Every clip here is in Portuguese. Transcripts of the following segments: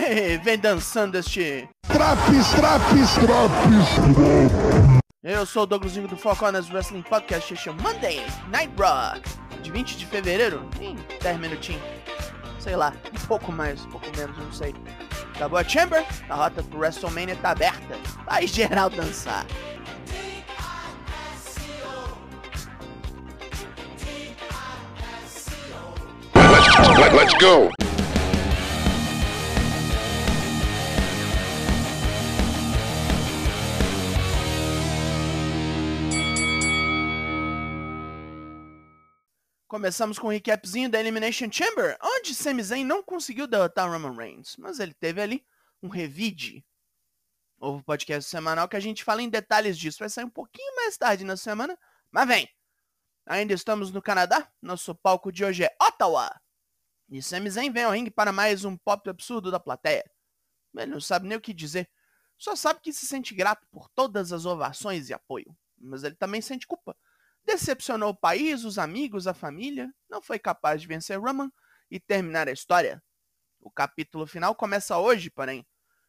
Vem dançando este. Traps, traps, traps. Eu sou o Douglasinho do Four Corners Wrestling Podcast, este é Monday Night Raw, de 20 de fevereiro, em 10 minutinhos. Sei lá, um pouco mais, um pouco menos, não sei. Acabou a Chamber, a rota pro WrestleMania tá aberta. Vai geral dançar. Let, let's go. Começamos com um recapzinho da Elimination Chamber, onde Sami Zayn não conseguiu derrotar Roman Reigns, mas ele teve ali um revide. Houve podcast semanal que a gente fala em detalhes disso. Vai sair um pouquinho mais tarde na semana, mas vem! Ainda estamos no Canadá, nosso palco de hoje é Ottawa. E Sami Zayn vem ao ringue para mais um pop absurdo da plateia. Ele não sabe nem o que dizer, só sabe que se sente grato por todas as ovações e apoio, mas ele também sente culpa decepcionou o país, os amigos, a família, não foi capaz de vencer Roman e terminar a história. O capítulo final começa hoje, porém,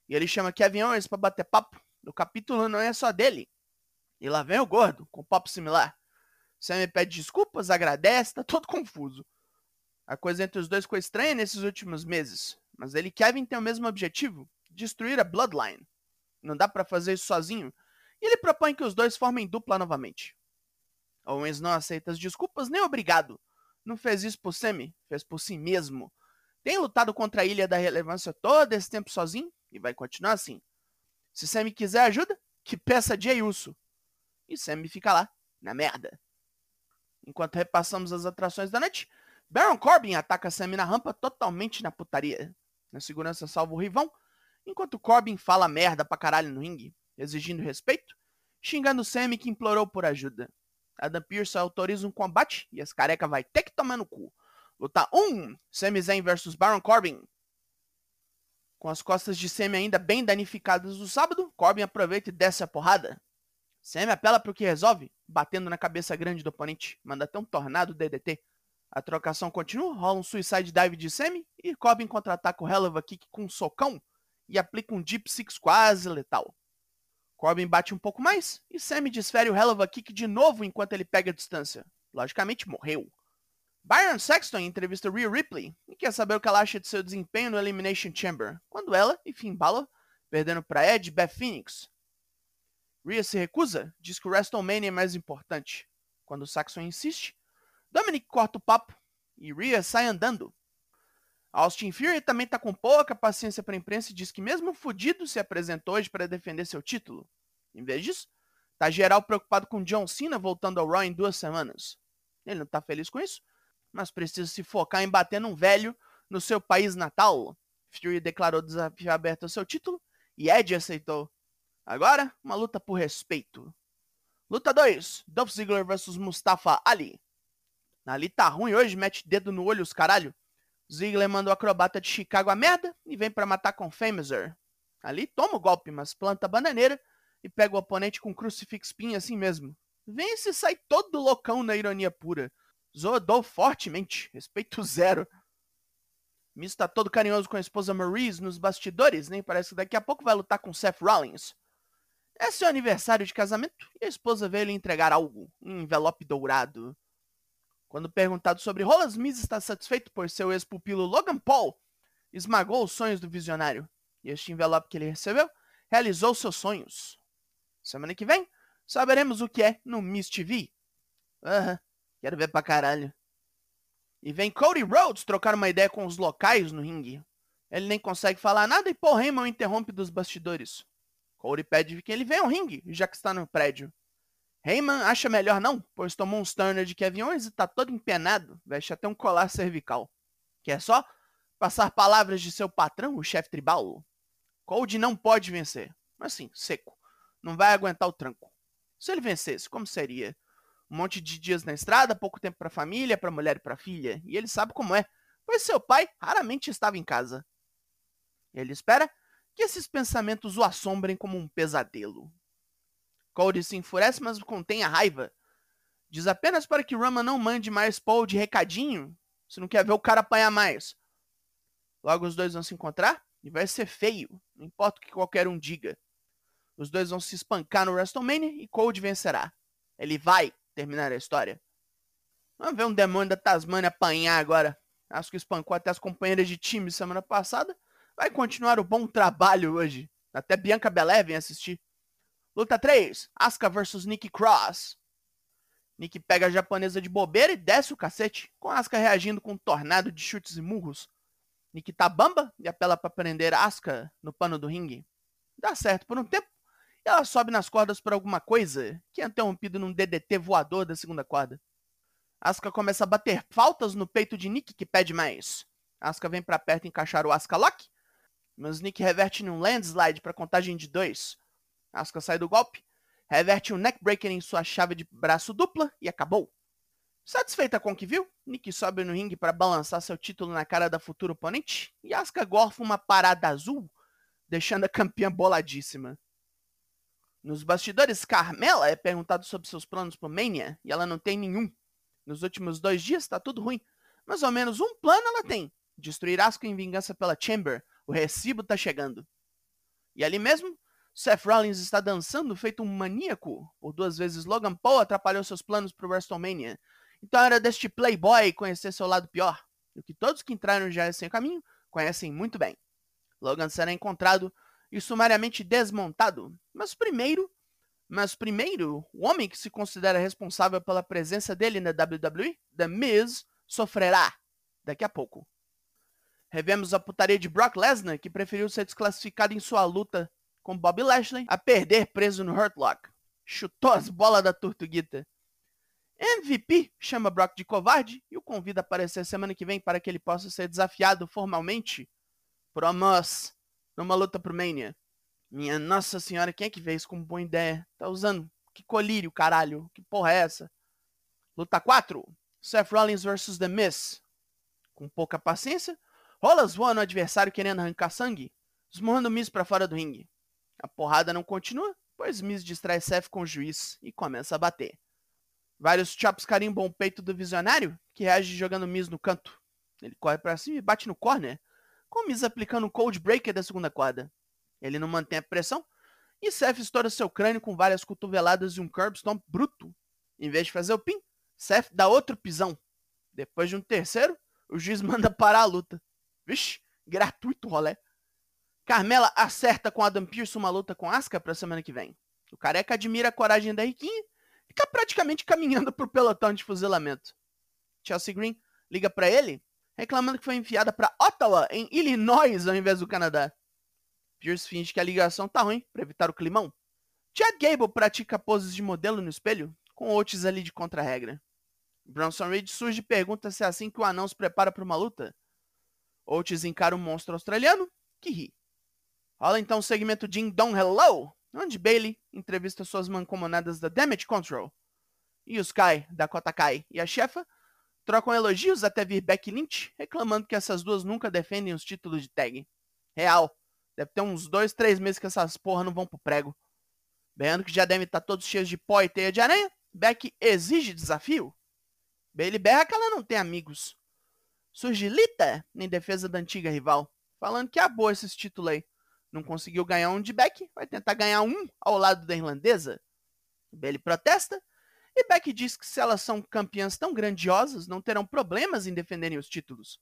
e ele chama Kevin Owens para bater papo. O capítulo não é só dele. E lá vem o gordo, com papo similar. Sammy pede desculpas, agradece, tá todo confuso. A coisa entre os dois ficou estranha nesses últimos meses, mas ele e Kevin têm o mesmo objetivo: destruir a Bloodline. Não dá para fazer isso sozinho, e ele propõe que os dois formem dupla novamente. Owens não aceita as desculpas nem obrigado. Não fez isso por Sammy, fez por si mesmo. Tem lutado contra a Ilha da Relevância todo esse tempo sozinho e vai continuar assim. Se Sammy quiser ajuda, que peça Jey Uso. E Sammy fica lá, na merda. Enquanto repassamos as atrações da noite, Baron Corbin ataca Sammy na rampa totalmente na putaria. Na segurança salva o rivão, enquanto Corbin fala merda pra caralho no ringue, exigindo respeito, xingando Sammy que implorou por ajuda. Adam Pearce autoriza um combate e as careca vai ter que tomar no cu. Luta 1, Sami Zayn versus Baron Corbin. Com as costas de Sami ainda bem danificadas do sábado, Corbin aproveita e desce a porrada. Sami apela para o que resolve, batendo na cabeça grande do oponente, manda até um tornado DDT. A trocação continua, rola um suicide dive de Sami e Corbin contra-ataca o Helluva Kick com um socão e aplica um Deep Six quase letal. Corbin bate um pouco mais e Sammy desfere o Hell of a Kick de novo enquanto ele pega a distância. Logicamente morreu. Byron Sexton entrevista Rhea Ripley e quer saber o que ela acha de seu desempenho no Elimination Chamber, quando ela e Finn Balor perdendo para Edge e Beth Phoenix. Rhea se recusa, diz que o WrestleMania é mais importante. Quando Saxon insiste, Dominic corta o papo e Rhea sai andando. Austin Fury também tá com pouca paciência para a imprensa e diz que mesmo fudido se apresentou hoje para defender seu título. Em vez disso, tá geral preocupado com John Cena voltando ao Raw em duas semanas. Ele não tá feliz com isso, mas precisa se focar em bater num velho no seu país natal. Fury declarou desafio aberto ao seu título e Edge aceitou. Agora, uma luta por respeito. Luta 2: Dolph Ziggler vs Mustafa Ali. Ali tá ruim hoje, mete dedo no olho os caralho. Ziggler manda o acrobata de Chicago a merda e vem para matar com Famouser. Ali toma o golpe, mas planta a bananeira e pega o oponente com crucifix pin assim mesmo. Vence e sai todo loucão na ironia pura. Zodou fortemente, respeito zero. Miz tá todo carinhoso com a esposa Maurice nos bastidores, nem parece que daqui a pouco vai lutar com Seth Rollins. É seu aniversário de casamento e a esposa veio lhe entregar algo, um envelope dourado. Quando perguntado sobre rolas, Miz está satisfeito por seu ex-pupilo Logan Paul esmagou os sonhos do visionário. E este envelope que ele recebeu realizou seus sonhos. Semana que vem, saberemos o que é no Miss TV. Aham, quero ver pra caralho. E vem Cody Rhodes trocar uma ideia com os locais no ringue. Ele nem consegue falar nada e Paul Heyman interrompe dos bastidores. Cody pede que ele venha ao ringue, já que está no prédio. Heyman acha melhor não, pois tomou um stunner de Kevin Owens e tá todo empenado, veste até um colar cervical. Que é só passar palavras de seu patrão, o chefe tribal. Cold não pode vencer, mas sim, seco. Não vai aguentar o tranco. Se ele vencesse, como seria? Um monte de dias na estrada, pouco tempo para a família, para a mulher e para a filha, e ele sabe como é, pois seu pai raramente estava em casa. Ele espera que esses pensamentos o assombrem como um pesadelo. Cody se enfurece, mas contém a raiva. Diz apenas para que Rama não mande mais Paul de recadinho, se não quer ver o cara apanhar mais. Logo os dois vão se encontrar, E vai ser feio, não importa o que qualquer um diga. Os dois vão se espancar no WrestleMania e Cold vencerá. Ele vai terminar a história. Vamos ver um demônio da Tasmania apanhar agora. Acho que espancou até as companheiras de time semana passada. Vai continuar o bom trabalho hoje. Até Bianca Belair vem assistir. Luta 3. Asuka vs Nikki Cross. Nick pega a japonesa de bobeira e desce o cacete, com Asuka reagindo com um tornado de chutes e murros. Nick tá bamba e apela para prender Asuka no pano do ringue. Dá certo por um tempo, e ela sobe nas cordas por alguma coisa, que é interrompido num DDT voador da segunda corda. Asuka começa a bater faltas no peito de Nick, que pede mais. Asuka vem para perto encaixar o Asuka Lock, mas Nick reverte num landslide para contagem de dois. Asuka sai do golpe, reverte um neckbreaker em sua chave de braço dupla e acabou. Satisfeita com o que viu, Nick sobe no ringue para balançar seu título na cara da futura oponente e Asuka gorfa uma parada azul, deixando a campeã boladíssima. Nos bastidores, Carmela é perguntado sobre seus planos para Mania e ela não tem nenhum. Nos últimos dois dias está tudo ruim, mas ao menos um plano ela tem: destruir Asuka em vingança pela Chamber. O recibo tá chegando. E ali mesmo, Seth Rollins está dançando feito um maníaco. Por duas vezes Logan Paul atrapalhou seus planos para o WrestleMania. Então era deste playboy conhecer seu lado pior. O que todos que entraram já nesse caminho conhecem muito bem. Logan será encontrado e sumariamente desmontado. Mas primeiro, mas primeiro, o homem que se considera responsável pela presença dele na WWE, The Miz, sofrerá daqui a pouco. Revemos a putaria de Brock Lesnar, que preferiu ser desclassificado em sua luta com Bob Lashley a perder preso no Hurt Lock. Chutou as bolas da Tortuguita. MVP chama Brock de covarde e o convida a aparecer semana que vem para que ele possa ser desafiado formalmente por Amos numa luta pro Mania. Minha nossa senhora, quem é que isso como boa ideia? Tá usando? Que colírio, caralho. Que porra é essa? Luta 4. Seth Rollins vs The Miz. Com pouca paciência, Rolas voa no adversário querendo arrancar sangue, esmurrando Miz para fora do ringue. A porrada não continua, pois Miz distrai Seth com o juiz e começa a bater. Vários chops carimbam o peito do visionário, que reage jogando Miz no canto. Ele corre para cima e bate no corner, com Miz aplicando o cold breaker da segunda quadra. Ele não mantém a pressão e Seth estoura seu crânio com várias cotoveladas e um curb stomp bruto. Em vez de fazer o pin, Seth dá outro pisão. Depois de um terceiro, o juiz manda parar a luta. Vixe, gratuito rolé. Carmela acerta com Adam Pearce uma luta com Asuka pra semana que vem. O careca admira a coragem da Riquinha e fica praticamente caminhando pro pelotão de fuzilamento. Chelsea Green liga para ele, reclamando que foi enfiada para Ottawa, em Illinois, ao invés do Canadá. Pierce finge que a ligação tá ruim para evitar o climão. Chad Gable pratica poses de modelo no espelho, com Otis ali de contra-regra. Bronson Reed surge e pergunta se é assim que o anão se prepara para uma luta. Otis encara o monstro australiano, que ri. Rola então o segmento Ding Dong Hello, onde Bailey entrevista suas mancomunadas da Damage Control. E os Kai, Dakota Kai e a chefa trocam elogios até vir Becky Lynch, reclamando que essas duas nunca defendem os títulos de tag. Real, deve ter uns dois, três meses que essas porra não vão pro prego. Berrando que já devem estar todos cheios de pó e teia de aranha, Becky exige desafio. Bailey berra que ela não tem amigos. Surge Lita em defesa da antiga rival, falando que é boa esses títulos aí não conseguiu ganhar um de Beck, vai tentar ganhar um ao lado da irlandesa. Bailey protesta e Beck diz que se elas são campeãs tão grandiosas, não terão problemas em defenderem os títulos.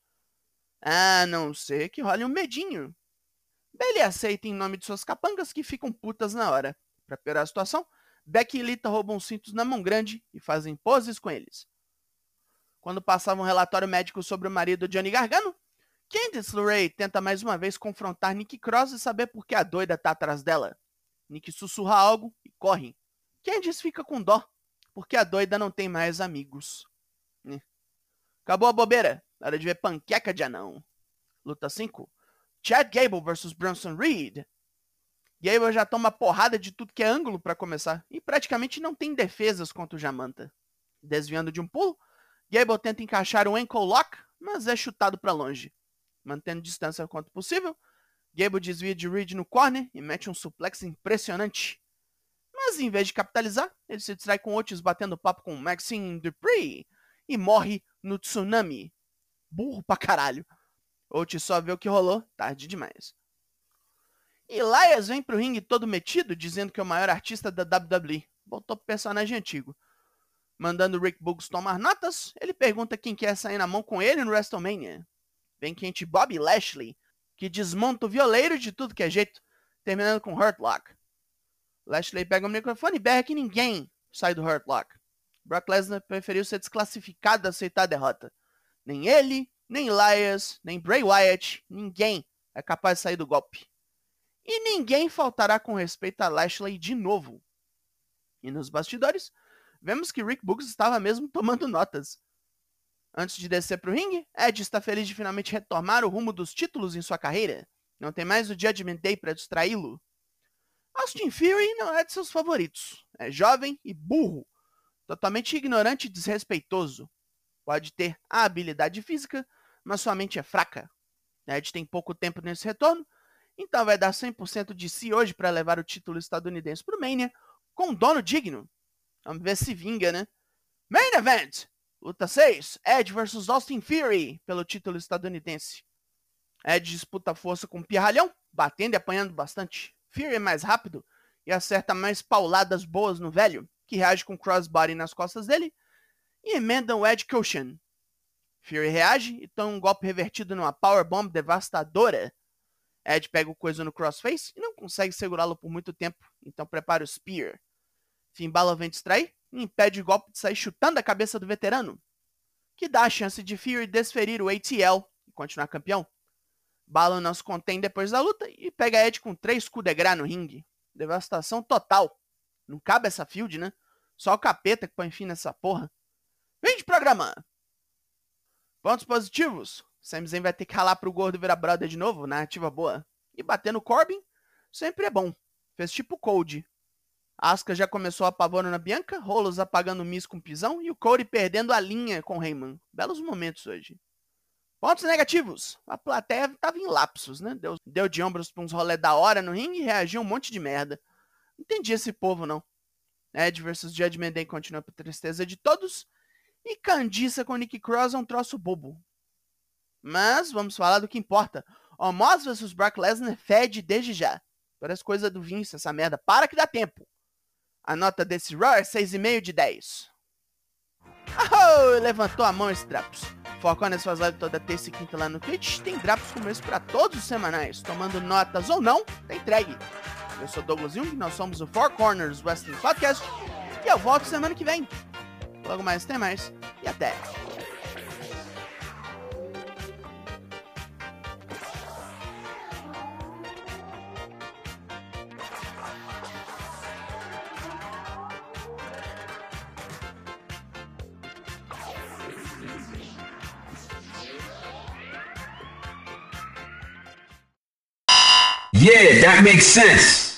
A não ser que role um medinho. Bailey aceita em nome de suas capangas que ficam putas na hora. Para piorar a situação, Beck e Lita roubam cintos na mão grande e fazem poses com eles. Quando passava um relatório médico sobre o marido Johnny Gargano, Candice LeRae tenta mais uma vez confrontar Nick Cross e saber por que a doida tá atrás dela. Nick sussurra algo e corre. Candice fica com dó, porque a doida não tem mais amigos. Acabou a bobeira. Hora de ver panqueca de anão. Luta 5. Chad Gable vs Bronson Reed. Gable já toma porrada de tudo que é ângulo para começar e praticamente não tem defesas contra o Jamanta. Desviando de um pulo, Gable tenta encaixar um ankle lock, mas é chutado para longe mantendo distância quanto possível. Gable desvia de Reed no corner e mete um suplex impressionante. Mas em vez de capitalizar, ele se distrai com Otis batendo papo com Maxine Dupree e morre no tsunami. Burro pra caralho. Otis só vê o que rolou tarde demais. Elias vem pro ringue todo metido, dizendo que é o maior artista da WWE. Voltou pro personagem antigo. Mandando Rick Boogs tomar notas, ele pergunta quem quer sair na mão com ele no WrestleMania. Vem quente Bobby Lashley, que desmonta o violeiro de tudo que é jeito, terminando com Hurt Lock. Lashley pega o microfone e berra que ninguém sai do Hurt Lock. Brock Lesnar preferiu ser desclassificado a aceitar a derrota. Nem ele, nem Elias, nem Bray Wyatt, ninguém é capaz de sair do golpe. E ninguém faltará com respeito a Lashley de novo. E nos bastidores, vemos que Rick Books estava mesmo tomando notas. Antes de descer para o ringue, Ed está feliz de finalmente retomar o rumo dos títulos em sua carreira. Não tem mais o Judgment Day para distraí-lo. Austin Fury não é de seus favoritos. É jovem e burro, totalmente ignorante e desrespeitoso. Pode ter a habilidade física, mas sua mente é fraca. Ed tem pouco tempo nesse retorno, então vai dar 100% de si hoje para levar o título estadunidense para o Mania com um dono digno. Vamos ver se vinga, né? Main Event! Luta 6, Ed vs Austin Fury pelo título estadunidense. Ed disputa força com o Pirralhão, batendo e apanhando bastante. Fury é mais rápido e acerta mais pauladas boas no velho, que reage com crossbody nas costas dele e emenda o Ed Cushion. Fury reage e toma um golpe revertido numa powerbomb devastadora. Ed pega o coisa no crossface e não consegue segurá-lo por muito tempo, então prepara o Spear. Finn Balor vem distrair impede o golpe de sair chutando a cabeça do veterano, que dá a chance de Fury desferir o ATL e continuar campeão. Balor não se contém depois da luta e pega Ed com três coups de gras no ringue. Devastação total. Não cabe essa field, né? Só o capeta que põe fim nessa porra. Vem de programa! Pontos positivos. Sami Zayn vai ter que ralar pro gordo virar brother de novo, narrativa boa. E bater no Corbin sempre é bom. Fez tipo Cold. Asuka já começou apavorando a Bianca, Rolos apagando o Miss com pisão e o Cody perdendo a linha com o Heyman. Belos momentos hoje. Pontos negativos. A plateia tava em lapsos, né? Deu, deu de ombros pra uns rolê da hora no ringue e reagiu um monte de merda. Não entendi esse povo, não. Ed versus Judgment Day continua pra tristeza de todos. E Candiça com Nick Cross é um troço bobo. Mas vamos falar do que importa. Omos vs Brock Lesnar fede desde já. Parece coisa do Vince essa merda. Para que dá tempo. A nota desse Raw é 6,5 de 10. Oh, levantou a mão esse Drapos. Focou nas suas lives toda terça e quinta lá no Twitch. Tem Drapos como esse para todos os semanais. Tomando notas ou não, tá entregue. Eu sou Douglas Jung, nós somos o Four Corners Wrestling Podcast. E eu volto semana que vem. Logo mais tem mais. E até. Yeah, that makes sense.